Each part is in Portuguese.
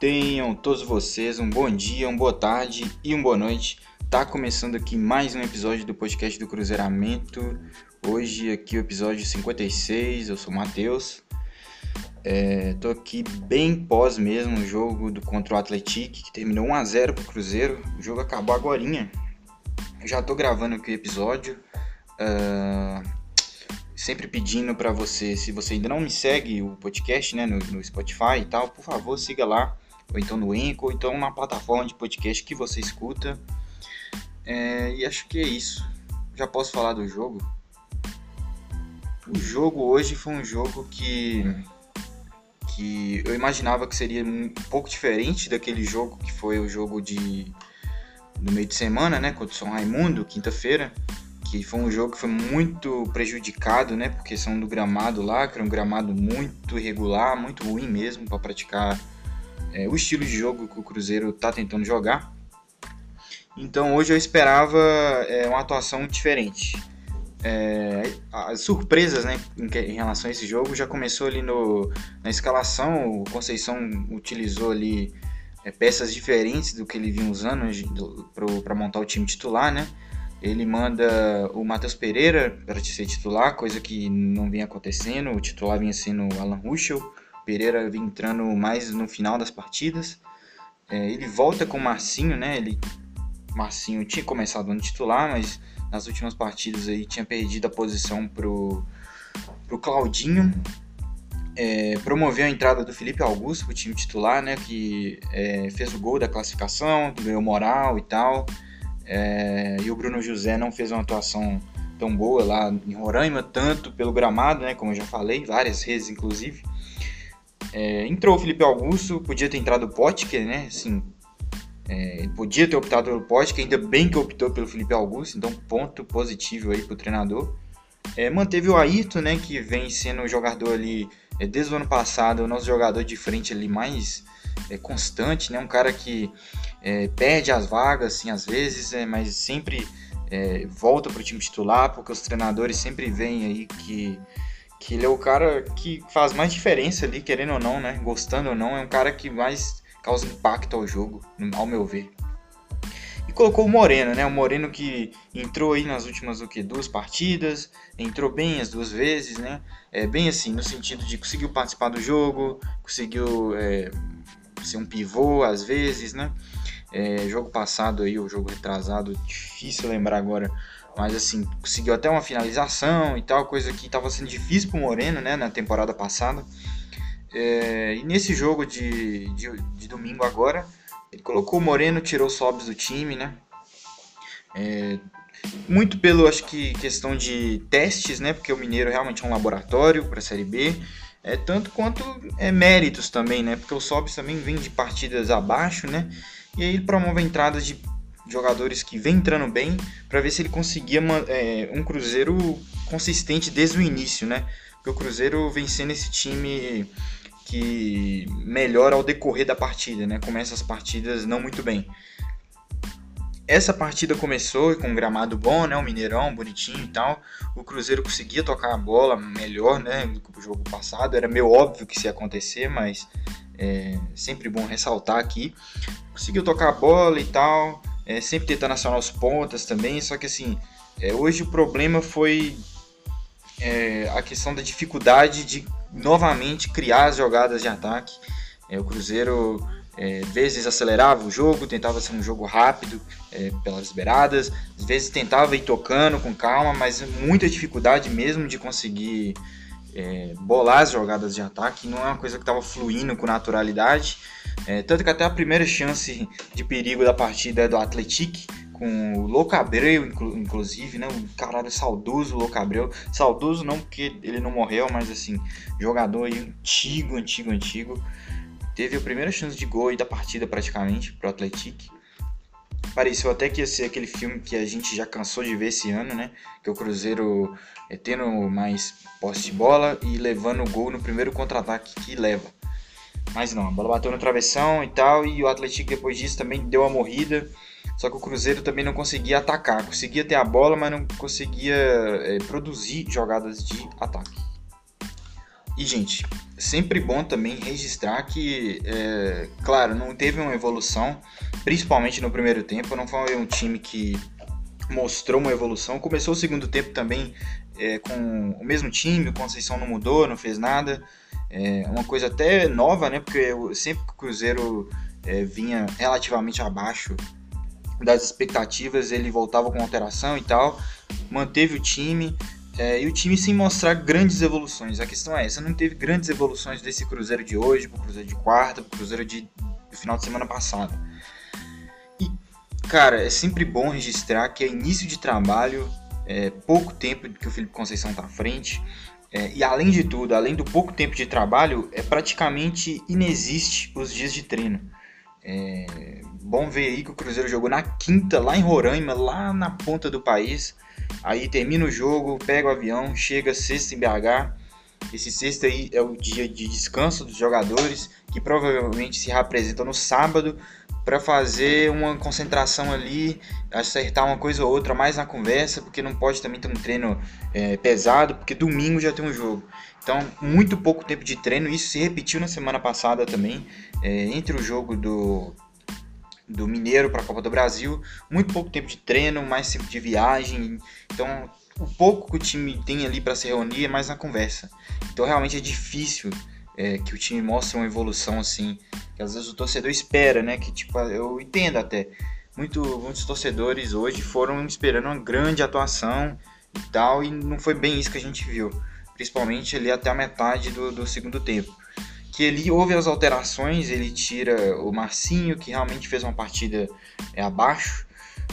Tenham todos vocês um bom dia, uma boa tarde e uma boa noite. Tá começando aqui mais um episódio do podcast do Cruzeiramento. Hoje aqui o episódio 56, eu sou o Matheus. É, tô aqui bem pós mesmo o jogo do contra o Atlético, que terminou 1 a 0 pro Cruzeiro. O jogo acabou agora. Já tô gravando aqui o episódio. Uh, sempre pedindo para você, se você ainda não me segue o podcast, né, no, no, Spotify e tal, por favor, siga lá, ou então no Enco, ou então na plataforma de podcast que você escuta. É, e acho que é isso. Já posso falar do jogo? O jogo hoje foi um jogo que que eu imaginava que seria um pouco diferente daquele jogo que foi o jogo de no meio de semana, né, contra o São Raimundo, quinta-feira que foi um jogo que foi muito prejudicado, né, por questão do gramado lá, que era um gramado muito irregular, muito ruim mesmo para praticar é, o estilo de jogo que o Cruzeiro está tentando jogar. Então hoje eu esperava é, uma atuação diferente. É, as surpresas né, em, em, relação a esse jogo já começou ali no, na escalação, o Conceição utilizou ali é, peças diferentes do que ele vinha usando para montar o time titular, né? Ele manda o Matheus Pereira para ser titular, coisa que não vinha acontecendo. O titular vinha sendo o Alan Ruschel. Pereira vinha entrando mais no final das partidas. É, ele volta com o Marcinho, né? Ele, Marcinho tinha começado no titular, mas nas últimas partidas aí tinha perdido a posição pro, pro Claudinho. É, promoveu a entrada do Felipe Augusto pro time titular, né? Que é, fez o gol da classificação, ganhou moral e tal. É, e o Bruno José não fez uma atuação tão boa lá em Roraima, tanto pelo gramado, né, como eu já falei, várias vezes inclusive. É, entrou o Felipe Augusto, podia ter entrado o Potker, né? Assim, é, podia ter optado pelo Potker, ainda bem que optou pelo Felipe Augusto, então ponto positivo aí pro treinador. É, manteve o Ayrton, né, que vem sendo o jogador ali é, desde o ano passado, o nosso jogador de frente ali mais é, constante, né, um cara que é, perde as vagas, assim, às vezes, mas sempre volta para o time titular, porque os treinadores sempre veem aí que, que ele é o cara que faz mais diferença ali, querendo ou não, né? Gostando ou não, é um cara que mais causa impacto ao jogo, ao meu ver. E colocou o Moreno, né? O Moreno que entrou aí nas últimas o que, duas partidas, entrou bem as duas vezes, né? É, bem assim, no sentido de conseguiu participar do jogo, conseguiu é, ser um pivô às vezes, né? É, jogo passado aí, o jogo retrasado, difícil lembrar agora, mas assim, conseguiu até uma finalização e tal, coisa que estava sendo difícil pro Moreno, né, na temporada passada. É, e nesse jogo de, de, de, domingo agora, ele colocou o Moreno, tirou o Sobs do time, né? É, muito pelo, acho que, questão de testes, né? Porque o Mineiro realmente é um laboratório para a Série B. É, tanto quanto é, méritos também, né? Porque o Sobs também vem de partidas abaixo, né? E aí ele promove a entrada de jogadores que vem entrando bem para ver se ele conseguia é, um Cruzeiro consistente desde o início, né? Porque o Cruzeiro vem sendo esse time que melhora ao decorrer da partida, né? Começa as partidas não muito bem. Essa partida começou com um gramado bom, né? Um Mineirão bonitinho e tal. O Cruzeiro conseguia tocar a bola melhor, né? Do que o jogo passado. Era meio óbvio que isso ia acontecer, mas é sempre bom ressaltar aqui. Conseguiu tocar a bola e tal, é, sempre tentando acionar os pontas também, só que assim, é, hoje o problema foi é, a questão da dificuldade de novamente criar as jogadas de ataque. É, o Cruzeiro é, vezes acelerava o jogo, tentava ser um jogo rápido é, pelas beiradas, às vezes tentava ir tocando com calma, mas muita dificuldade mesmo de conseguir é, bolar as jogadas de ataque, não é uma coisa que estava fluindo com naturalidade. É, tanto que até a primeira chance de perigo da partida é do Atlético, com o Louco Abreu, inclusive, né? Um caralho saudoso Louco Abreu. Saudoso não porque ele não morreu, mas assim, jogador antigo, antigo, antigo. Teve a primeira chance de gol da partida praticamente pro Atlético. Pareceu até que ia ser aquele filme que a gente já cansou de ver esse ano, né? Que é o Cruzeiro é, tendo mais posse de bola e levando o gol no primeiro contra-ataque que leva. Mas não, a bola bateu no travessão e tal, e o Atlético depois disso também deu a morrida. Só que o Cruzeiro também não conseguia atacar, conseguia ter a bola, mas não conseguia é, produzir jogadas de ataque. E, gente, sempre bom também registrar que, é, claro, não teve uma evolução, principalmente no primeiro tempo. Não foi um time que mostrou uma evolução. Começou o segundo tempo também é, com o mesmo time, o Conceição não mudou, não fez nada. É uma coisa até nova, né? Porque sempre que o Cruzeiro é, vinha relativamente abaixo das expectativas, ele voltava com alteração e tal, manteve o time. É, e o time sem mostrar grandes evoluções. A questão é essa, não teve grandes evoluções desse Cruzeiro de hoje, pro Cruzeiro de quarta, pro Cruzeiro de, do final de semana passado. E, cara, é sempre bom registrar que é início de trabalho, é pouco tempo que o Felipe Conceição está à frente, é, e além de tudo, além do pouco tempo de trabalho, é praticamente inexiste os dias de treino. É bom ver aí que o Cruzeiro jogou na quinta, lá em Roraima, lá na ponta do país. Aí termina o jogo, pega o avião, chega sexta em BH. Esse sexta aí é o dia de descanso dos jogadores, que provavelmente se representam no sábado para fazer uma concentração ali, acertar uma coisa ou outra mais na conversa, porque não pode também ter um treino é, pesado, porque domingo já tem um jogo. Então, muito pouco tempo de treino. Isso se repetiu na semana passada também, é, entre o jogo do, do Mineiro para a Copa do Brasil. Muito pouco tempo de treino, mais tempo de viagem. Então, o pouco que o time tem ali para se reunir é mais na conversa. Então, realmente é difícil é, que o time mostre uma evolução assim. Que às vezes o torcedor espera, né? Que tipo, eu entendo até. Muito, muitos torcedores hoje foram esperando uma grande atuação e tal, e não foi bem isso que a gente viu principalmente ali até a metade do, do segundo tempo. Que ele houve as alterações, ele tira o Marcinho, que realmente fez uma partida é, abaixo,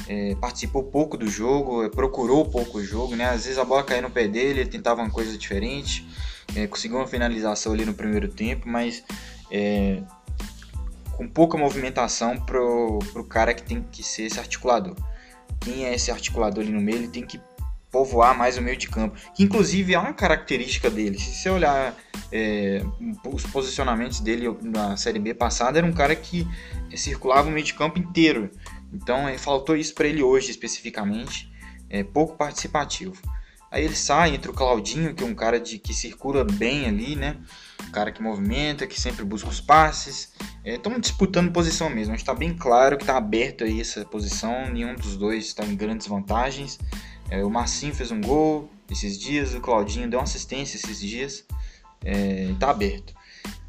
é, participou pouco do jogo, é, procurou pouco o jogo, né? Às vezes a bola caía no pé dele, ele tentava uma coisa diferente, é, conseguiu uma finalização ali no primeiro tempo, mas é, com pouca movimentação pro, pro cara que tem que ser esse articulador. Quem é esse articulador ali no meio, ele tem que povoar mais o meio de campo, que inclusive é uma característica dele. Se você olhar é, os posicionamentos dele na Série B passada, era um cara que circulava o meio de campo inteiro. Então é, faltou isso para ele hoje especificamente, é pouco participativo. Aí ele sai entre o Claudinho, que é um cara de, que circula bem ali, né? Um cara que movimenta, que sempre busca os passes. Estamos é, disputando posição mesmo. Está bem claro que está aberto aí essa posição. Nenhum dos dois está em grandes vantagens. É, o Marcinho fez um gol esses dias, o Claudinho deu uma assistência esses dias. É, tá aberto.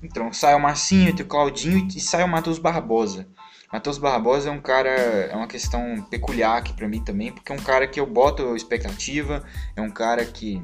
Então sai o Marcinho, entre o Claudinho e sai o Matheus Barbosa. Matheus Barbosa é um cara, é uma questão peculiar aqui para mim também, porque é um cara que eu boto expectativa, é um cara que,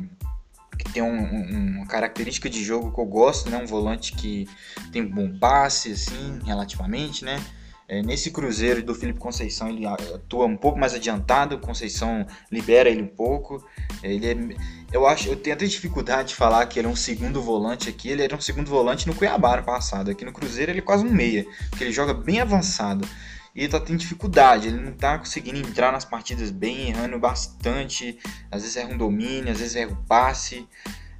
que tem um, um, uma característica de jogo que eu gosto, né? Um volante que tem um bom passe, assim, relativamente, né? É, nesse Cruzeiro do Felipe Conceição ele atua um pouco mais adiantado, o Conceição libera ele um pouco. É, ele é, eu acho, eu tenho até dificuldade de falar que ele é um segundo volante aqui. Ele era um segundo volante no Cuiabá no passado. Aqui no Cruzeiro ele é quase um meia, porque ele joga bem avançado. E ele tá tendo dificuldade, ele não tá conseguindo entrar nas partidas bem, errando bastante. Às vezes erra um domínio, às vezes erra um passe.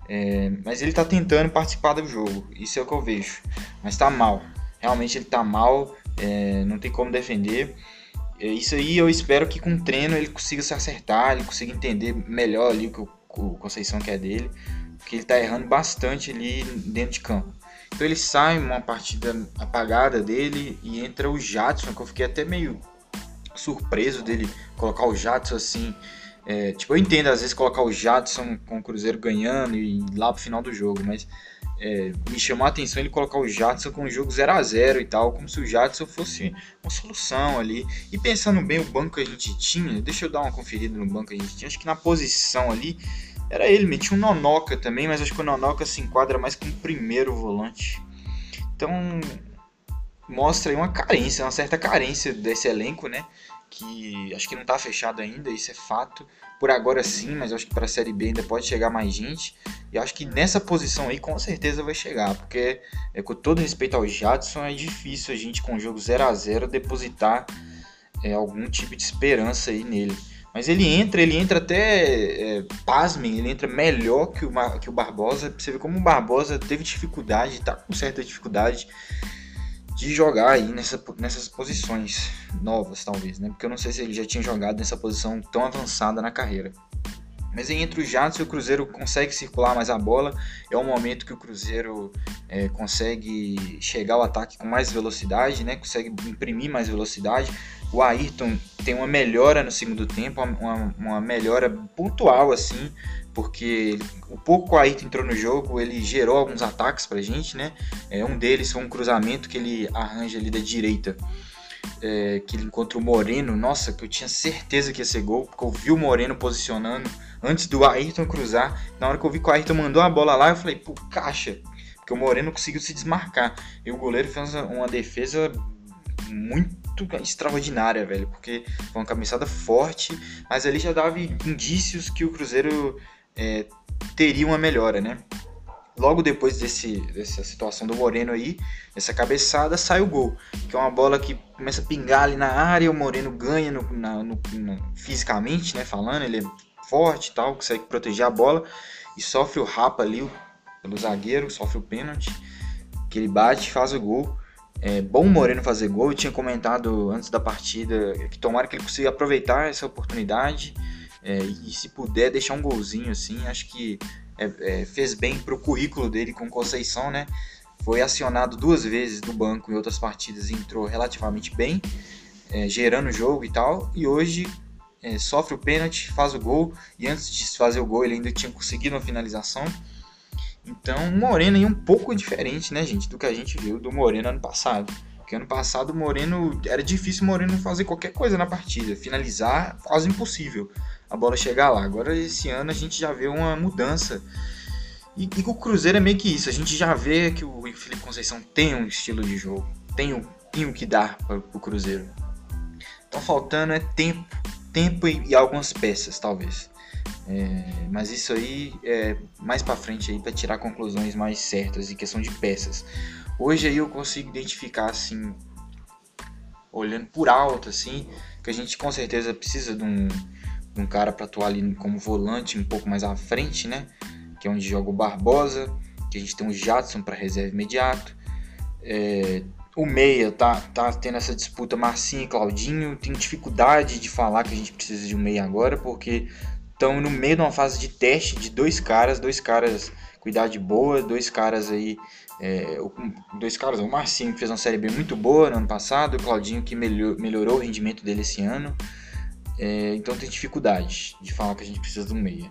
É, mas ele tá tentando participar do jogo, isso é o que eu vejo. Mas tá mal, realmente ele tá mal é, não tem como defender. É, isso aí eu espero que com o treino ele consiga se acertar, ele consiga entender melhor ali o que o, Conceição quer dele, porque ele está errando bastante ali dentro de campo. Então ele sai uma partida apagada dele e entra o Jadson, que eu fiquei até meio surpreso dele colocar o Jadson assim. É, tipo, eu entendo às vezes colocar o Jadson com o Cruzeiro ganhando e lá pro final do jogo, mas é, me chamou a atenção ele colocar o Jadson com o jogo 0 a 0 e tal, como se o Jadson fosse uma solução ali. E pensando bem o banco que a gente tinha, deixa eu dar uma conferida no banco que a gente tinha, acho que na posição ali era ele, metia um Nonoca também, mas acho que o Nonoca se enquadra mais como primeiro volante. Então mostra aí uma carência, uma certa carência desse elenco, né? Que acho que não está fechado ainda, isso é fato por agora sim, mas acho que para a Série B ainda pode chegar mais gente. E acho que nessa posição aí com certeza vai chegar, porque é, com todo respeito ao Jadson, é difícil a gente com o jogo 0 a 0 depositar é, algum tipo de esperança aí nele. Mas ele entra, ele entra até, é, pasmem, ele entra melhor que o, que o Barbosa. Você vê como o Barbosa teve dificuldade, tá com certa dificuldade de jogar aí nessa, nessas posições novas, talvez, né? Porque eu não sei se ele já tinha jogado nessa posição tão avançada na carreira. Mas entre o Jadson e o Cruzeiro consegue circular mais a bola. É um momento que o Cruzeiro é, consegue chegar ao ataque com mais velocidade, né? Consegue imprimir mais velocidade. O Ayrton tem uma melhora no segundo tempo, uma, uma melhora pontual assim, porque o pouco que o Ayrton entrou no jogo, ele gerou alguns ataques pra gente, né? É, um deles foi um cruzamento que ele arranja ali da direita é, que ele encontra o Moreno, nossa, que eu tinha certeza que ia ser gol, porque eu vi o Moreno posicionando antes do Ayrton cruzar. Na hora que eu vi que o Ayrton mandou a bola lá, eu falei, pô, caixa, porque o Moreno conseguiu se desmarcar. E o goleiro fez uma defesa muito extraordinária, velho, porque foi uma cabeçada forte, mas ali já dava indícios que o Cruzeiro é, teria uma melhora, né? logo depois desse, dessa situação do Moreno aí, essa cabeçada, sai o gol. Que é uma bola que começa a pingar ali na área, o Moreno ganha no, na, no, no, fisicamente, né? Falando, ele é forte e tal, consegue proteger a bola e sofre o rapa ali pelo zagueiro, sofre o pênalti, que ele bate faz o gol. É bom o Moreno fazer gol, eu tinha comentado antes da partida que tomara que ele consiga aproveitar essa oportunidade é, e se puder deixar um golzinho assim, acho que é, é, fez bem para o currículo dele com Conceição, né? Foi acionado duas vezes do banco em outras partidas e entrou relativamente bem, é, gerando o jogo e tal. E hoje é, sofre o pênalti, faz o gol e antes de fazer o gol ele ainda tinha conseguido uma finalização. Então, Moreno aí um pouco diferente, né, gente, do que a gente viu do Moreno ano passado. Porque ano passado o Moreno era difícil o Moreno fazer qualquer coisa na partida, finalizar quase impossível a bola chegar lá. Agora esse ano a gente já vê uma mudança. E, e o Cruzeiro é meio que isso. A gente já vê que o Felipe Conceição tem um estilo de jogo, tem o, tem o que dar para o Cruzeiro. Então faltando é tempo, tempo e, e algumas peças talvez. É, mas isso aí é mais para frente aí para tirar conclusões mais certas em questão de peças. Hoje aí eu consigo identificar assim, olhando por alto assim, que a gente com certeza precisa de um um cara para atuar ali como volante um pouco mais à frente, né? Que é onde joga o Barbosa, que a gente tem o Jadson para reserva imediato. É, o meia tá, tá tendo essa disputa Marcinho e Claudinho. Tem dificuldade de falar que a gente precisa de um meia agora, porque estão no meio de uma fase de teste de dois caras, dois caras com idade boa, dois caras aí. É, dois caras, o Marcinho que fez uma série B muito boa no ano passado, o Claudinho que melhor, melhorou o rendimento dele esse ano. É, então tem dificuldade de falar que a gente precisa de um meia.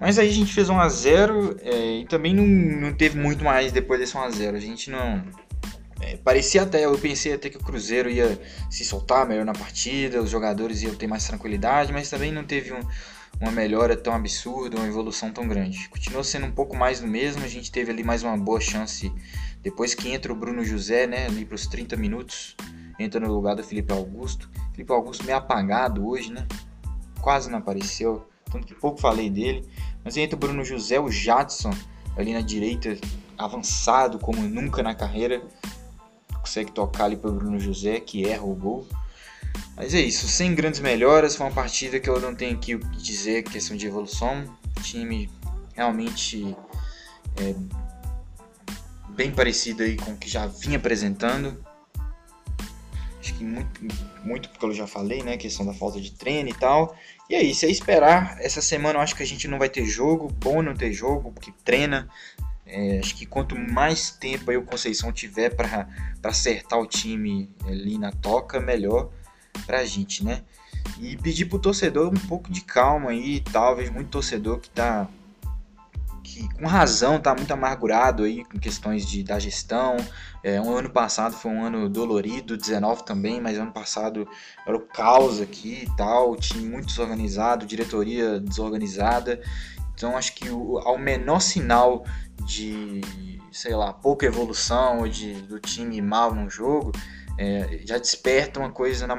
Mas aí a gente fez 1 a 0 é, e também não, não teve muito mais depois desse 1 a 0 A gente não. É, parecia até, eu pensei até que o Cruzeiro ia se soltar melhor na partida, os jogadores iam ter mais tranquilidade, mas também não teve um, uma melhora tão absurda, uma evolução tão grande. Continuou sendo um pouco mais do mesmo, a gente teve ali mais uma boa chance depois que entra o Bruno José, né, ali para os 30 minutos, entra no lugar do Felipe Augusto. Felipe Augusto meio apagado hoje, né? Quase não apareceu, tanto que pouco falei dele. Mas entra o Bruno José, o Jadson ali na direita, avançado como nunca na carreira. Consegue tocar ali para o Bruno José, que erra o gol. Mas é isso, sem grandes melhoras, foi uma partida que eu não tenho aqui o que dizer, questão de evolução. O time realmente é bem parecido aí com o que já vinha apresentando acho que muito, muito porque eu já falei, né? Questão da falta de treino e tal. E aí, se é esperar, essa semana eu acho que a gente não vai ter jogo, bom não ter jogo, porque treina. É, acho que quanto mais tempo aí o Conceição tiver para acertar o time ali na toca, melhor pra gente, né? E pedir pro torcedor um pouco de calma aí, talvez muito torcedor que tá que com razão está muito amargurado aí com questões de, da gestão. É, um ano passado foi um ano dolorido, 19 também, mas ano passado era o caos aqui e tal, time muito desorganizado, diretoria desorganizada. Então acho que o, ao menor sinal de, sei lá, pouca evolução ou de, do time mal no jogo, é, já desperta uma coisa na,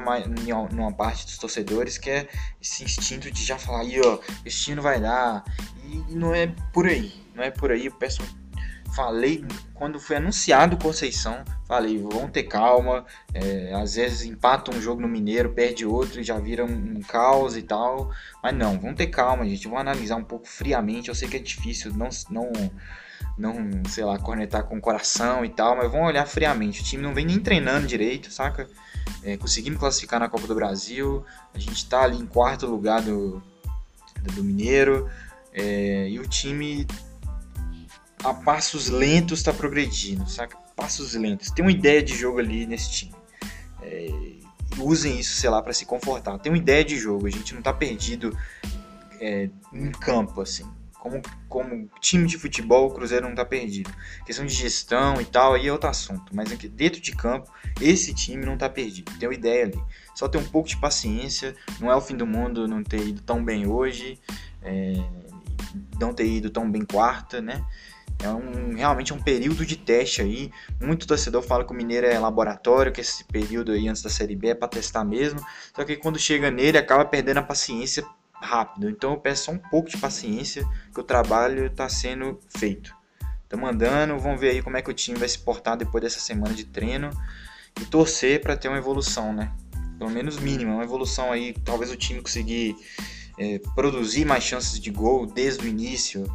numa parte dos torcedores que é esse instinto de já falar ó, esse time não vai dar. E não é por aí, não é por aí. Eu peço, falei quando foi anunciado Conceição, falei, vão ter calma. É, às vezes empata um jogo no Mineiro, perde outro e já vira um, um caos e tal. Mas não, vão ter calma, gente. Vão analisar um pouco friamente. Eu sei que é difícil, não, não não, sei lá, cornetar com o coração e tal, mas vão olhar friamente. O time não vem nem treinando direito, saca? É, conseguimos classificar na Copa do Brasil, a gente tá ali em quarto lugar do, do Mineiro. É, e o time a passos lentos está progredindo, saca? Passos lentos. Tem uma ideia de jogo ali nesse time. É, usem isso, sei lá, para se confortar. Tem uma ideia de jogo, a gente não tá perdido é, em campo, assim. Como, como time de futebol, o Cruzeiro não tá perdido. Questão de gestão e tal, aí é outro assunto. Mas aqui dentro de campo, esse time não tá perdido. Tem uma ideia ali. Só ter um pouco de paciência. Não é o fim do mundo não ter ido tão bem hoje. É, não ter ido tão bem quarta, né? É um, realmente é um período de teste aí. Muito torcedor fala que o Mineiro é laboratório, que esse período aí antes da Série B é para testar mesmo. Só que quando chega nele, acaba perdendo a paciência rápido. Então eu peço só um pouco de paciência, que o trabalho está sendo feito. Estamos andando, vamos ver aí como é que o time vai se portar depois dessa semana de treino e torcer para ter uma evolução, né? Pelo menos mínima, uma evolução aí. Talvez o time conseguir é, produzir mais chances de gol desde o início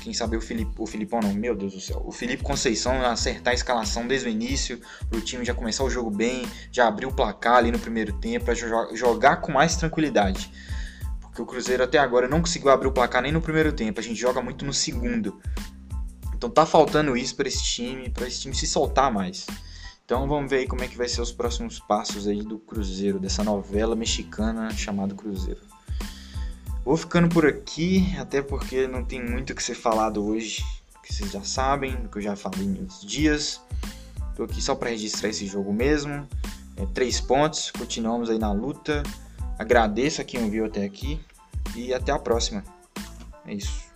quem sabe o Felipe, o Filipão não, meu Deus do céu. O Felipe Conceição acertar a escalação desde o início, o time já começar o jogo bem, já abrir o placar ali no primeiro tempo, para jogar com mais tranquilidade. Porque o Cruzeiro até agora não conseguiu abrir o placar nem no primeiro tempo, a gente joga muito no segundo. Então tá faltando isso para esse time, para esse time se soltar mais. Então vamos ver aí como é que vai ser os próximos passos aí do Cruzeiro, dessa novela mexicana chamada Cruzeiro. Vou ficando por aqui, até porque não tem muito o que ser falado hoje, que vocês já sabem, que eu já falei outros dias. Tô aqui só para registrar esse jogo mesmo. É, três pontos, continuamos aí na luta. Agradeço a quem ouviu até aqui e até a próxima. É isso.